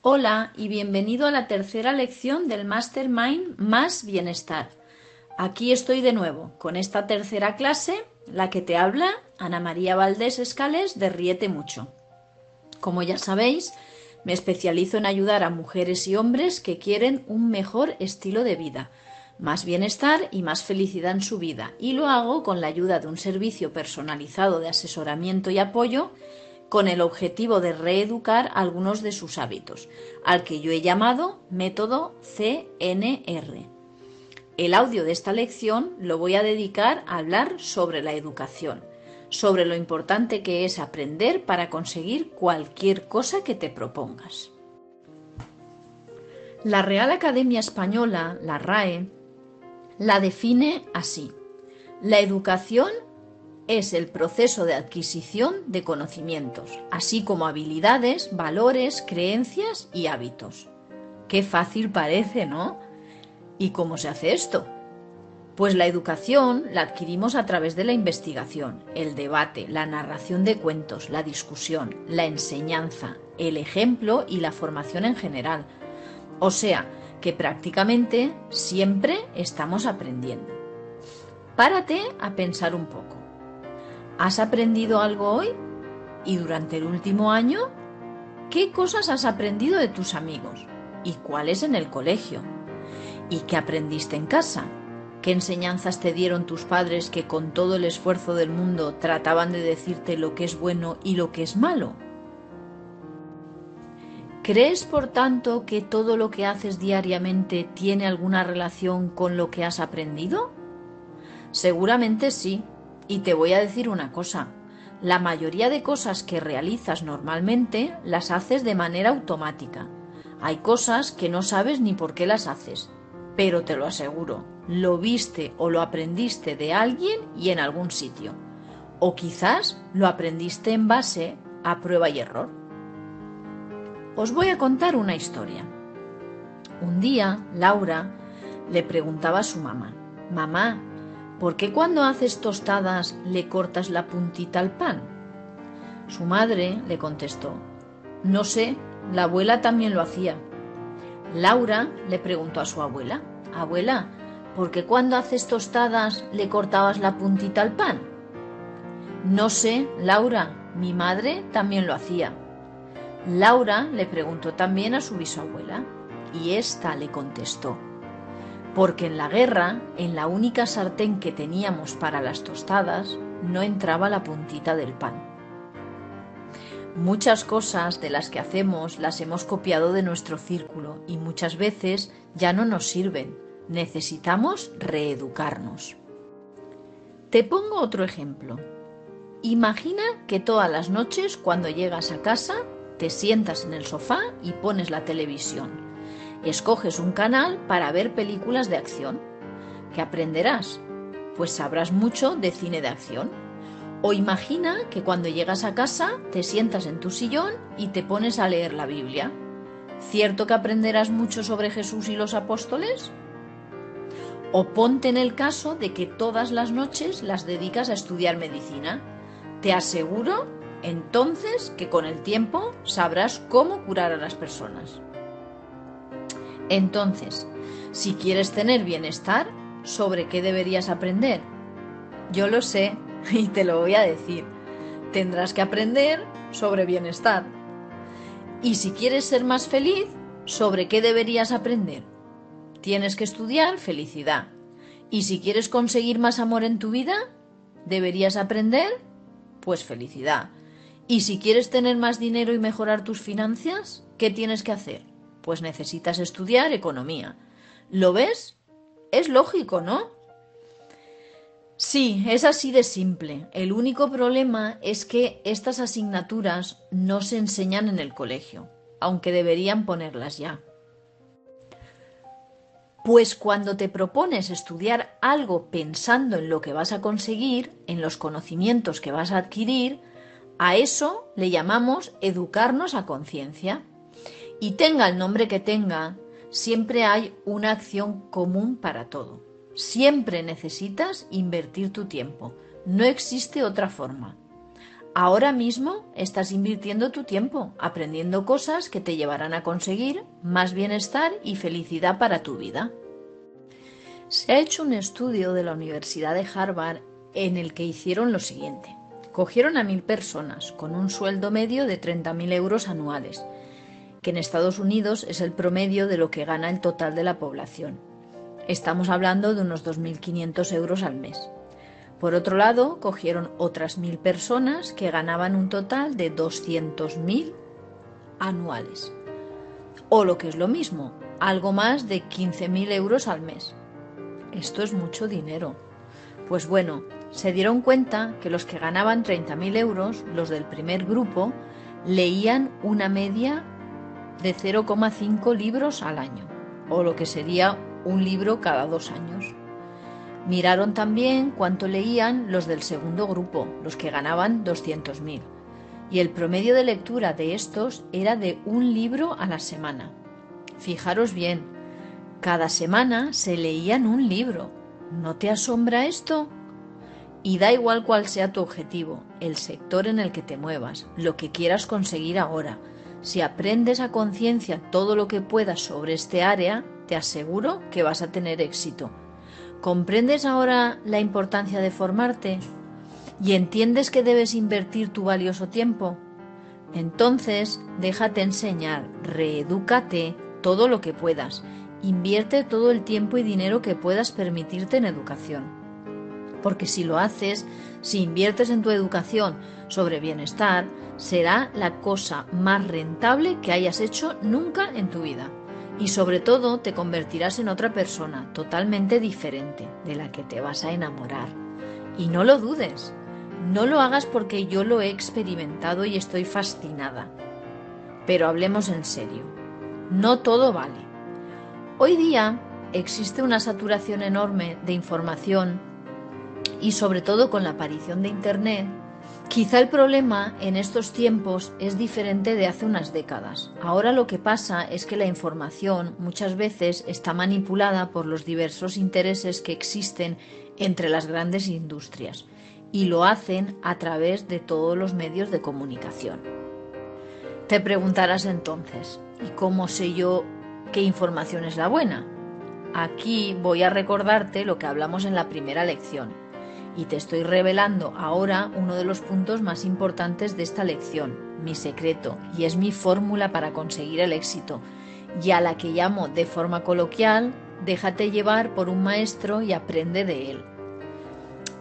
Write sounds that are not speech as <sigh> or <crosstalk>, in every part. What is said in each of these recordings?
Hola y bienvenido a la tercera lección del Mastermind Más Bienestar. Aquí estoy de nuevo con esta tercera clase, la que te habla Ana María Valdés Escales de Riete Mucho. Como ya sabéis, me especializo en ayudar a mujeres y hombres que quieren un mejor estilo de vida, más bienestar y más felicidad en su vida, y lo hago con la ayuda de un servicio personalizado de asesoramiento y apoyo con el objetivo de reeducar algunos de sus hábitos, al que yo he llamado método CNR. El audio de esta lección lo voy a dedicar a hablar sobre la educación, sobre lo importante que es aprender para conseguir cualquier cosa que te propongas. La Real Academia Española, la RAE, la define así. La educación es el proceso de adquisición de conocimientos, así como habilidades, valores, creencias y hábitos. Qué fácil parece, ¿no? ¿Y cómo se hace esto? Pues la educación la adquirimos a través de la investigación, el debate, la narración de cuentos, la discusión, la enseñanza, el ejemplo y la formación en general. O sea, que prácticamente siempre estamos aprendiendo. Párate a pensar un poco. ¿Has aprendido algo hoy? ¿Y durante el último año? ¿Qué cosas has aprendido de tus amigos? ¿Y cuáles en el colegio? ¿Y qué aprendiste en casa? ¿Qué enseñanzas te dieron tus padres que con todo el esfuerzo del mundo trataban de decirte lo que es bueno y lo que es malo? ¿Crees, por tanto, que todo lo que haces diariamente tiene alguna relación con lo que has aprendido? Seguramente sí, y te voy a decir una cosa, la mayoría de cosas que realizas normalmente las haces de manera automática. Hay cosas que no sabes ni por qué las haces, pero te lo aseguro, lo viste o lo aprendiste de alguien y en algún sitio. O quizás lo aprendiste en base a prueba y error. Os voy a contar una historia. Un día, Laura le preguntaba a su mamá, Mamá, ¿por qué cuando haces tostadas le cortas la puntita al pan? Su madre le contestó, no sé, la abuela también lo hacía. Laura le preguntó a su abuela, Abuela, ¿por qué cuando haces tostadas le cortabas la puntita al pan? No sé, Laura, mi madre también lo hacía. Laura le preguntó también a su bisabuela y ésta le contestó, porque en la guerra, en la única sartén que teníamos para las tostadas, no entraba la puntita del pan. Muchas cosas de las que hacemos las hemos copiado de nuestro círculo y muchas veces ya no nos sirven. Necesitamos reeducarnos. Te pongo otro ejemplo. Imagina que todas las noches cuando llegas a casa te sientas en el sofá y pones la televisión escoges un canal para ver películas de acción. ¿Qué aprenderás? Pues sabrás mucho de cine de acción. O imagina que cuando llegas a casa te sientas en tu sillón y te pones a leer la Biblia. ¿Cierto que aprenderás mucho sobre Jesús y los apóstoles? O ponte en el caso de que todas las noches las dedicas a estudiar medicina. Te aseguro entonces que con el tiempo sabrás cómo curar a las personas. Entonces, si quieres tener bienestar, ¿sobre qué deberías aprender? Yo lo sé <laughs> y te lo voy a decir. Tendrás que aprender sobre bienestar. Y si quieres ser más feliz, ¿sobre qué deberías aprender? Tienes que estudiar felicidad. Y si quieres conseguir más amor en tu vida, deberías aprender, pues felicidad. Y si quieres tener más dinero y mejorar tus finanzas, ¿qué tienes que hacer? Pues necesitas estudiar economía. ¿Lo ves? Es lógico, ¿no? Sí, es así de simple. El único problema es que estas asignaturas no se enseñan en el colegio, aunque deberían ponerlas ya. Pues cuando te propones estudiar algo pensando en lo que vas a conseguir, en los conocimientos que vas a adquirir, a eso le llamamos educarnos a conciencia y tenga el nombre que tenga, siempre hay una acción común para todo. Siempre necesitas invertir tu tiempo. No existe otra forma. Ahora mismo estás invirtiendo tu tiempo aprendiendo cosas que te llevarán a conseguir más bienestar y felicidad para tu vida. Se ha hecho un estudio de la Universidad de Harvard en el que hicieron lo siguiente. Cogieron a mil personas con un sueldo medio de 30.000 euros anuales, que en Estados Unidos es el promedio de lo que gana el total de la población. Estamos hablando de unos 2.500 euros al mes. Por otro lado, cogieron otras mil personas que ganaban un total de 200.000 anuales. O lo que es lo mismo, algo más de 15.000 euros al mes. Esto es mucho dinero. Pues bueno, se dieron cuenta que los que ganaban 30.000 euros, los del primer grupo, leían una media de 0,5 libros al año, o lo que sería un libro cada dos años. Miraron también cuánto leían los del segundo grupo, los que ganaban 200.000, y el promedio de lectura de estos era de un libro a la semana. Fijaros bien, cada semana se leían un libro. ¿No te asombra esto? Y da igual cuál sea tu objetivo, el sector en el que te muevas, lo que quieras conseguir ahora. Si aprendes a conciencia todo lo que puedas sobre este área, te aseguro que vas a tener éxito. ¿Comprendes ahora la importancia de formarte? ¿Y entiendes que debes invertir tu valioso tiempo? Entonces, déjate enseñar, reedúcate todo lo que puedas. Invierte todo el tiempo y dinero que puedas permitirte en educación. Porque si lo haces, si inviertes en tu educación sobre bienestar, será la cosa más rentable que hayas hecho nunca en tu vida. Y sobre todo te convertirás en otra persona totalmente diferente de la que te vas a enamorar. Y no lo dudes, no lo hagas porque yo lo he experimentado y estoy fascinada. Pero hablemos en serio, no todo vale. Hoy día existe una saturación enorme de información y sobre todo con la aparición de Internet, quizá el problema en estos tiempos es diferente de hace unas décadas. Ahora lo que pasa es que la información muchas veces está manipulada por los diversos intereses que existen entre las grandes industrias y lo hacen a través de todos los medios de comunicación. Te preguntarás entonces, ¿y cómo sé yo qué información es la buena? Aquí voy a recordarte lo que hablamos en la primera lección y te estoy revelando ahora uno de los puntos más importantes de esta lección, mi secreto, y es mi fórmula para conseguir el éxito, y a la que llamo de forma coloquial, déjate llevar por un maestro y aprende de él.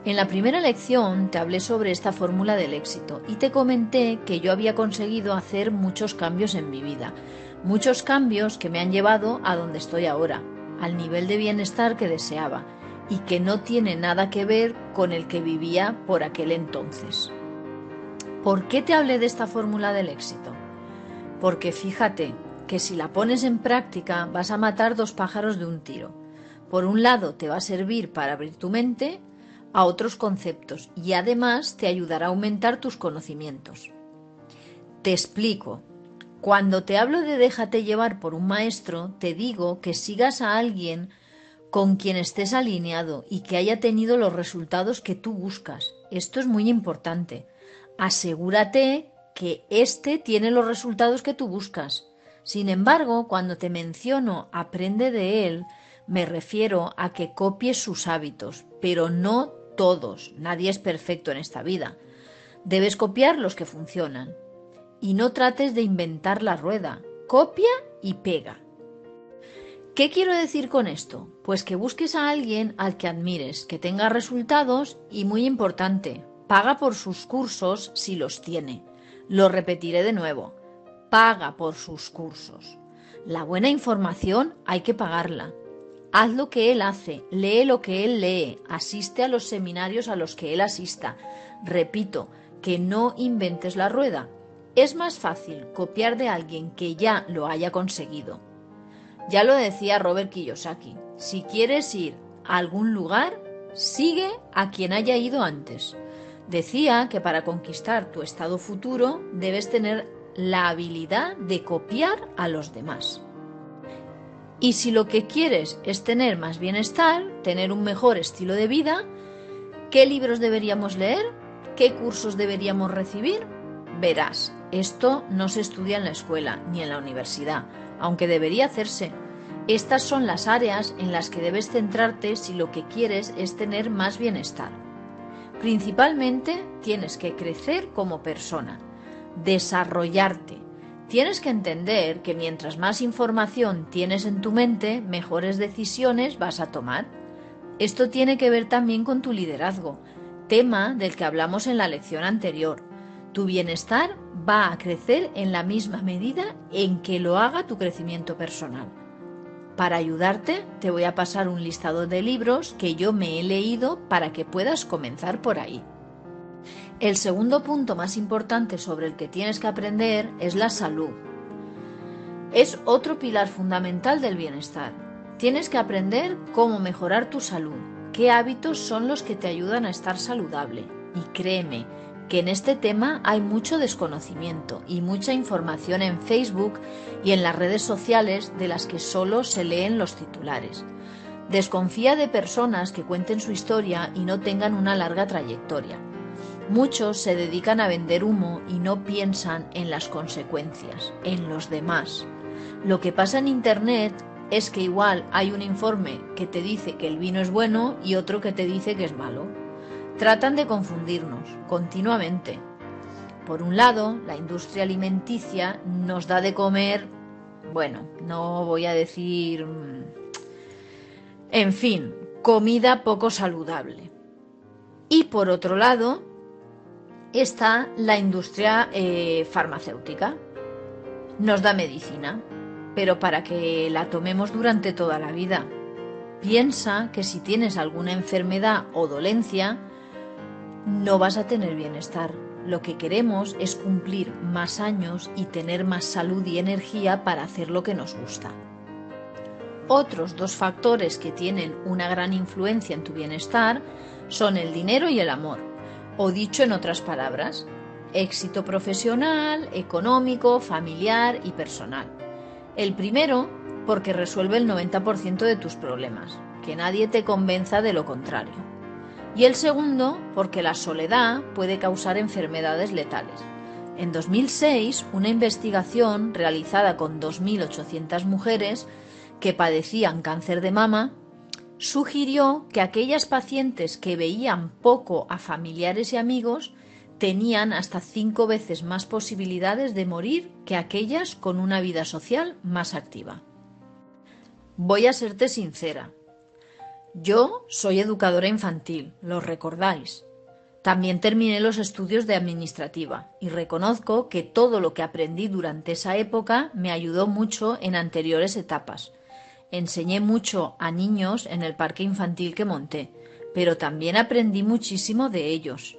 En la primera lección te hablé sobre esta fórmula del éxito y te comenté que yo había conseguido hacer muchos cambios en mi vida, muchos cambios que me han llevado a donde estoy ahora, al nivel de bienestar que deseaba y que no tiene nada que ver con el que vivía por aquel entonces. ¿Por qué te hablé de esta fórmula del éxito? Porque fíjate que si la pones en práctica vas a matar dos pájaros de un tiro. Por un lado te va a servir para abrir tu mente a otros conceptos y además te ayudará a aumentar tus conocimientos. Te explico. Cuando te hablo de déjate llevar por un maestro, te digo que sigas a alguien con quien estés alineado y que haya tenido los resultados que tú buscas. Esto es muy importante. Asegúrate que éste tiene los resultados que tú buscas. Sin embargo, cuando te menciono aprende de él, me refiero a que copies sus hábitos, pero no todos. Nadie es perfecto en esta vida. Debes copiar los que funcionan. Y no trates de inventar la rueda. Copia y pega. ¿Qué quiero decir con esto? Pues que busques a alguien al que admires, que tenga resultados y, muy importante, paga por sus cursos si los tiene. Lo repetiré de nuevo, paga por sus cursos. La buena información hay que pagarla. Haz lo que él hace, lee lo que él lee, asiste a los seminarios a los que él asista. Repito, que no inventes la rueda. Es más fácil copiar de alguien que ya lo haya conseguido ya lo decía Robert Kiyosaki, si quieres ir a algún lugar, sigue a quien haya ido antes. Decía que para conquistar tu estado futuro debes tener la habilidad de copiar a los demás. Y si lo que quieres es tener más bienestar, tener un mejor estilo de vida, ¿qué libros deberíamos leer? ¿Qué cursos deberíamos recibir? Verás, esto no se estudia en la escuela ni en la universidad, aunque debería hacerse. Estas son las áreas en las que debes centrarte si lo que quieres es tener más bienestar. Principalmente tienes que crecer como persona, desarrollarte. Tienes que entender que mientras más información tienes en tu mente, mejores decisiones vas a tomar. Esto tiene que ver también con tu liderazgo, tema del que hablamos en la lección anterior. Tu bienestar va a crecer en la misma medida en que lo haga tu crecimiento personal. Para ayudarte, te voy a pasar un listado de libros que yo me he leído para que puedas comenzar por ahí. El segundo punto más importante sobre el que tienes que aprender es la salud. Es otro pilar fundamental del bienestar. Tienes que aprender cómo mejorar tu salud, qué hábitos son los que te ayudan a estar saludable. Y créeme, que en este tema hay mucho desconocimiento y mucha información en Facebook y en las redes sociales de las que solo se leen los titulares. Desconfía de personas que cuenten su historia y no tengan una larga trayectoria. Muchos se dedican a vender humo y no piensan en las consecuencias, en los demás. Lo que pasa en Internet es que igual hay un informe que te dice que el vino es bueno y otro que te dice que es malo. Tratan de confundirnos continuamente. Por un lado, la industria alimenticia nos da de comer, bueno, no voy a decir, mm, en fin, comida poco saludable. Y por otro lado, está la industria eh, farmacéutica. Nos da medicina, pero para que la tomemos durante toda la vida. Piensa que si tienes alguna enfermedad o dolencia, no vas a tener bienestar. Lo que queremos es cumplir más años y tener más salud y energía para hacer lo que nos gusta. Otros dos factores que tienen una gran influencia en tu bienestar son el dinero y el amor, o dicho en otras palabras, éxito profesional, económico, familiar y personal. El primero, porque resuelve el 90% de tus problemas, que nadie te convenza de lo contrario y el segundo porque la soledad puede causar enfermedades letales. En 2006, una investigación realizada con 2.800 mujeres que padecían cáncer de mama sugirió que aquellas pacientes que veían poco a familiares y amigos tenían hasta cinco veces más posibilidades de morir que aquellas con una vida social más activa. Voy a serte sincera, yo soy educadora infantil, lo recordáis. También terminé los estudios de administrativa y reconozco que todo lo que aprendí durante esa época me ayudó mucho en anteriores etapas. Enseñé mucho a niños en el parque infantil que monté, pero también aprendí muchísimo de ellos.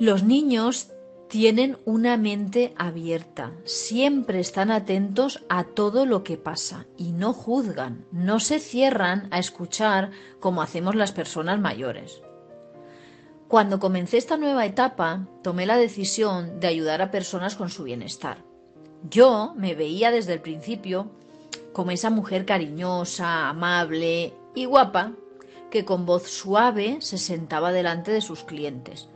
Los niños tienen una mente abierta, siempre están atentos a todo lo que pasa y no juzgan, no se cierran a escuchar como hacemos las personas mayores. Cuando comencé esta nueva etapa, tomé la decisión de ayudar a personas con su bienestar. Yo me veía desde el principio como esa mujer cariñosa, amable y guapa que con voz suave se sentaba delante de sus clientes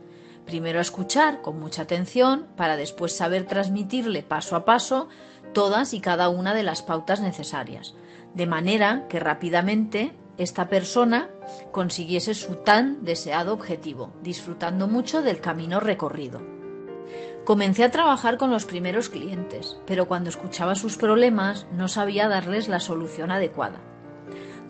Primero a escuchar con mucha atención para después saber transmitirle paso a paso todas y cada una de las pautas necesarias, de manera que rápidamente esta persona consiguiese su tan deseado objetivo, disfrutando mucho del camino recorrido. Comencé a trabajar con los primeros clientes, pero cuando escuchaba sus problemas no sabía darles la solución adecuada.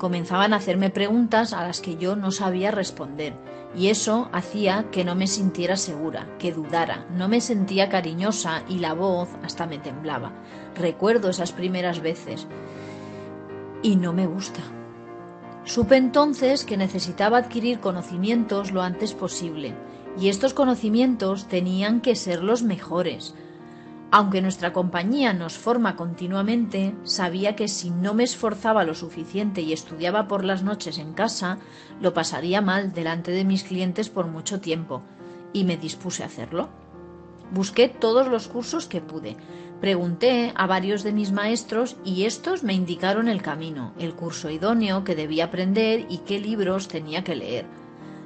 Comenzaban a hacerme preguntas a las que yo no sabía responder y eso hacía que no me sintiera segura, que dudara, no me sentía cariñosa y la voz hasta me temblaba. Recuerdo esas primeras veces y no me gusta. Supe entonces que necesitaba adquirir conocimientos lo antes posible y estos conocimientos tenían que ser los mejores, aunque nuestra compañía nos forma continuamente, sabía que si no me esforzaba lo suficiente y estudiaba por las noches en casa, lo pasaría mal delante de mis clientes por mucho tiempo, y me dispuse a hacerlo. Busqué todos los cursos que pude, pregunté a varios de mis maestros y estos me indicaron el camino, el curso idóneo que debía aprender y qué libros tenía que leer.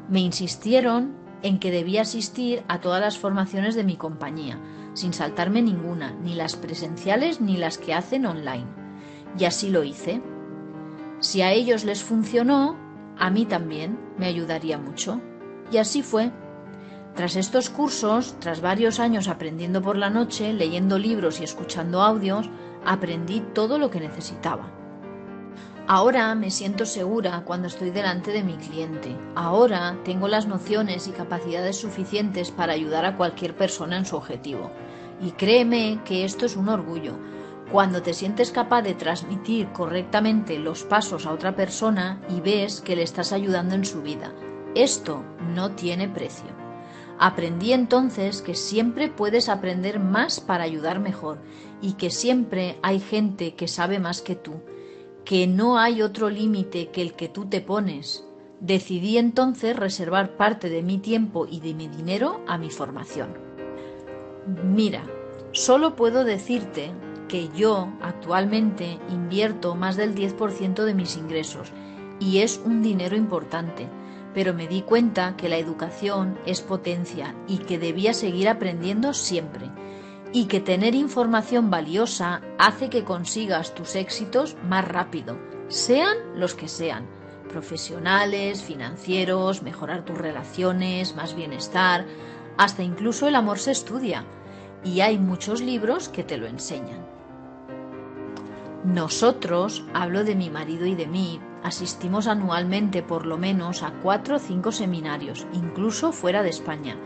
Me insistieron en que debía asistir a todas las formaciones de mi compañía, sin saltarme ninguna, ni las presenciales ni las que hacen online. Y así lo hice. Si a ellos les funcionó, a mí también me ayudaría mucho. Y así fue. Tras estos cursos, tras varios años aprendiendo por la noche, leyendo libros y escuchando audios, aprendí todo lo que necesitaba. Ahora me siento segura cuando estoy delante de mi cliente. Ahora tengo las nociones y capacidades suficientes para ayudar a cualquier persona en su objetivo. Y créeme que esto es un orgullo. Cuando te sientes capaz de transmitir correctamente los pasos a otra persona y ves que le estás ayudando en su vida. Esto no tiene precio. Aprendí entonces que siempre puedes aprender más para ayudar mejor y que siempre hay gente que sabe más que tú que no hay otro límite que el que tú te pones. Decidí entonces reservar parte de mi tiempo y de mi dinero a mi formación. Mira, solo puedo decirte que yo actualmente invierto más del 10% de mis ingresos y es un dinero importante, pero me di cuenta que la educación es potencia y que debía seguir aprendiendo siempre y que tener información valiosa hace que consigas tus éxitos más rápido, sean los que sean, profesionales, financieros, mejorar tus relaciones, más bienestar, hasta incluso el amor se estudia. Y hay muchos libros que te lo enseñan. Nosotros, hablo de mi marido y de mí, asistimos anualmente por lo menos a cuatro o cinco seminarios, incluso fuera de España,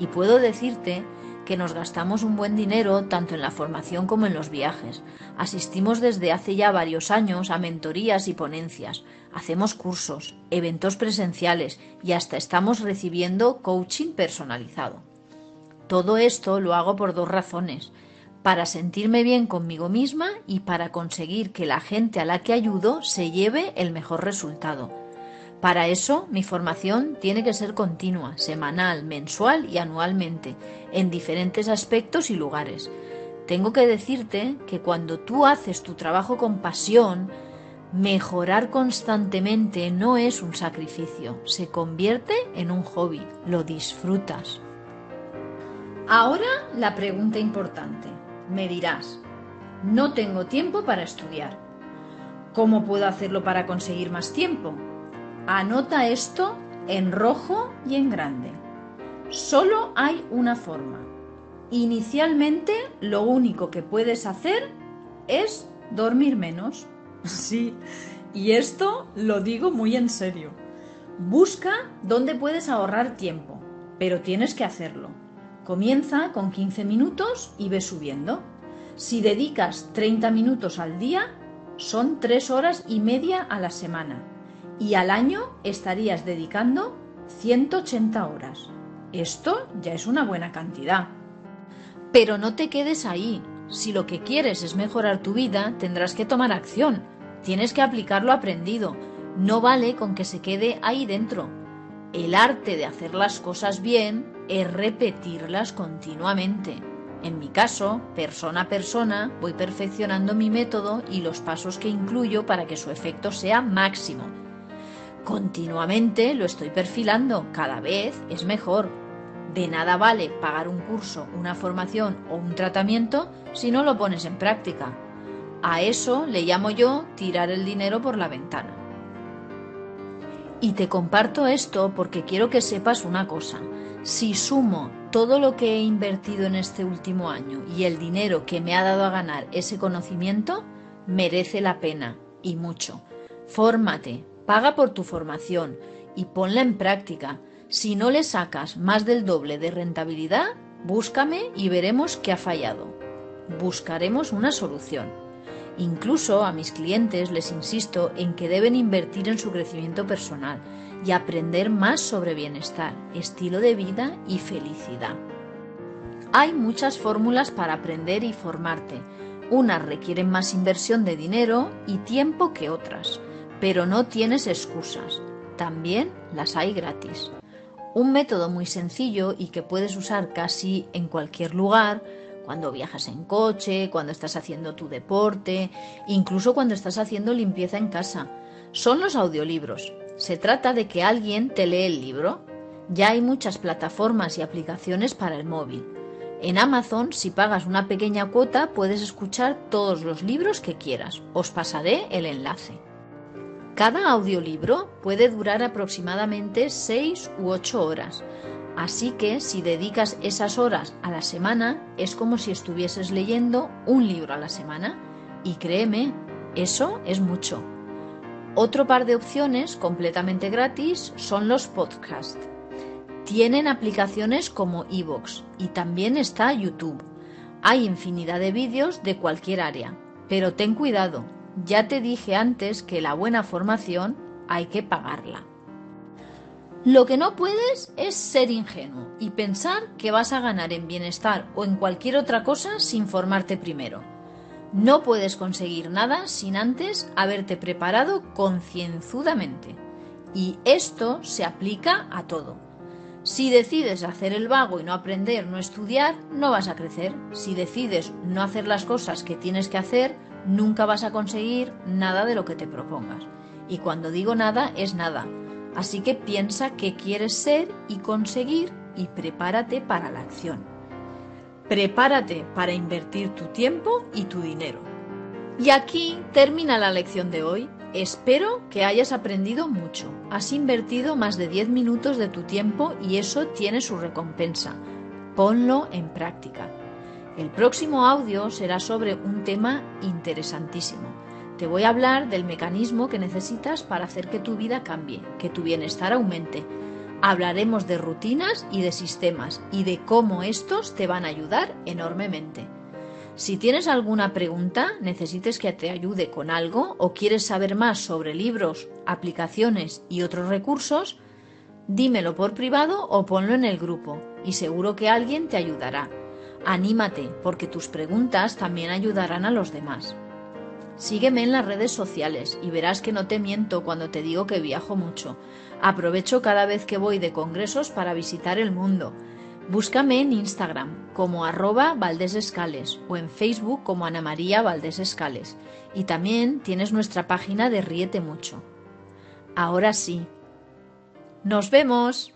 y puedo decirte que nos gastamos un buen dinero tanto en la formación como en los viajes. Asistimos desde hace ya varios años a mentorías y ponencias, hacemos cursos, eventos presenciales y hasta estamos recibiendo coaching personalizado. Todo esto lo hago por dos razones, para sentirme bien conmigo misma y para conseguir que la gente a la que ayudo se lleve el mejor resultado para eso, mi formación tiene que ser continua, semanal, mensual y anualmente, en diferentes aspectos y lugares. Tengo que decirte que cuando tú haces tu trabajo con pasión, mejorar constantemente no es un sacrificio, se convierte en un hobby, lo disfrutas. Ahora la pregunta importante. Me dirás, no tengo tiempo para estudiar. ¿Cómo puedo hacerlo para conseguir más tiempo? Anota esto en rojo y en grande. Solo hay una forma. Inicialmente lo único que puedes hacer es dormir menos. <laughs> Sí, y esto lo digo muy en serio. Busca dónde puedes ahorrar tiempo, pero tienes que hacerlo. Comienza con 15 minutos y ve subiendo. Si dedicas 30 minutos al día, son 3 horas y media a la semana y al año estarías dedicando 180 horas. Esto ya es una buena cantidad. Pero no te quedes ahí. Si lo que quieres es mejorar tu vida, tendrás que tomar acción. Tienes que aplicar lo aprendido. No vale con que se quede ahí dentro. El arte de hacer las cosas bien es repetirlas continuamente. En mi caso, persona a persona, voy perfeccionando mi método y los pasos que incluyo para que su efecto sea máximo Continuamente lo estoy perfilando, cada vez es mejor. De nada vale pagar un curso, una formación o un tratamiento si no lo pones en práctica. A eso le llamo yo tirar el dinero por la ventana. Y te comparto esto porque quiero que sepas una cosa. Si sumo todo lo que he invertido en este último año y el dinero que me ha dado a ganar ese conocimiento, merece la pena y mucho. Fórmate, Paga por tu formación y ponla en práctica. Si no le sacas más del doble de rentabilidad, búscame y veremos qué ha fallado. Buscaremos una solución. Incluso a mis clientes les insisto en que deben invertir en su crecimiento personal y aprender más sobre bienestar, estilo de vida y felicidad. Hay muchas fórmulas para aprender y formarte. Unas requieren más inversión de dinero y tiempo que otras pero no tienes excusas. También las hay gratis. Un método muy sencillo y que puedes usar casi en cualquier lugar, cuando viajas en coche, cuando estás haciendo tu deporte, incluso cuando estás haciendo limpieza en casa, son los audiolibros. Se trata de que alguien te lee el libro. Ya hay muchas plataformas y aplicaciones para el móvil. En Amazon, si pagas una pequeña cuota, puedes escuchar todos los libros que quieras. Os pasaré el enlace. Cada audiolibro puede durar aproximadamente 6 u 8 horas, así que si dedicas esas horas a la semana es como si estuvieses leyendo un libro a la semana. Y créeme, eso es mucho. Otro par de opciones completamente gratis son los podcasts. Tienen aplicaciones como Evox y también está YouTube. Hay infinidad de vídeos de cualquier área, pero ten cuidado, ya te dije antes que la buena formación hay que pagarla. Lo que no puedes es ser ingenuo y pensar que vas a ganar en bienestar o en cualquier otra cosa sin formarte primero. No puedes conseguir nada sin antes haberte preparado concienzudamente. Y esto se aplica a todo. Si decides hacer el vago y no aprender, no estudiar, no vas a crecer. Si decides no hacer las cosas que tienes que hacer, nunca vas a conseguir nada de lo que te propongas. Y cuando digo nada, es nada. Así que piensa qué quieres ser y conseguir y prepárate para la acción. Prepárate para invertir tu tiempo y tu dinero. Y aquí termina la lección de hoy. Espero que hayas aprendido mucho. Has invertido más de 10 minutos de tu tiempo y eso tiene su recompensa. Ponlo en práctica. El próximo audio será sobre un tema interesantísimo. Te voy a hablar del mecanismo que necesitas para hacer que tu vida cambie, que tu bienestar aumente. Hablaremos de rutinas y de sistemas y de cómo estos te van a ayudar enormemente. Si tienes alguna pregunta, necesites que te ayude con algo o quieres saber más sobre libros, aplicaciones y otros recursos, dímelo por privado o ponlo en el grupo y seguro que alguien te ayudará. Anímate, porque tus preguntas también ayudarán a los demás. Sígueme en las redes sociales y verás que no te miento cuando te digo que viajo mucho. Aprovecho cada vez que voy de congresos para visitar el mundo. Búscame en Instagram como arroba o en Facebook como Ana María Valdés Escales. Y también tienes nuestra página de Ríete Mucho. Ahora sí. ¡Nos vemos!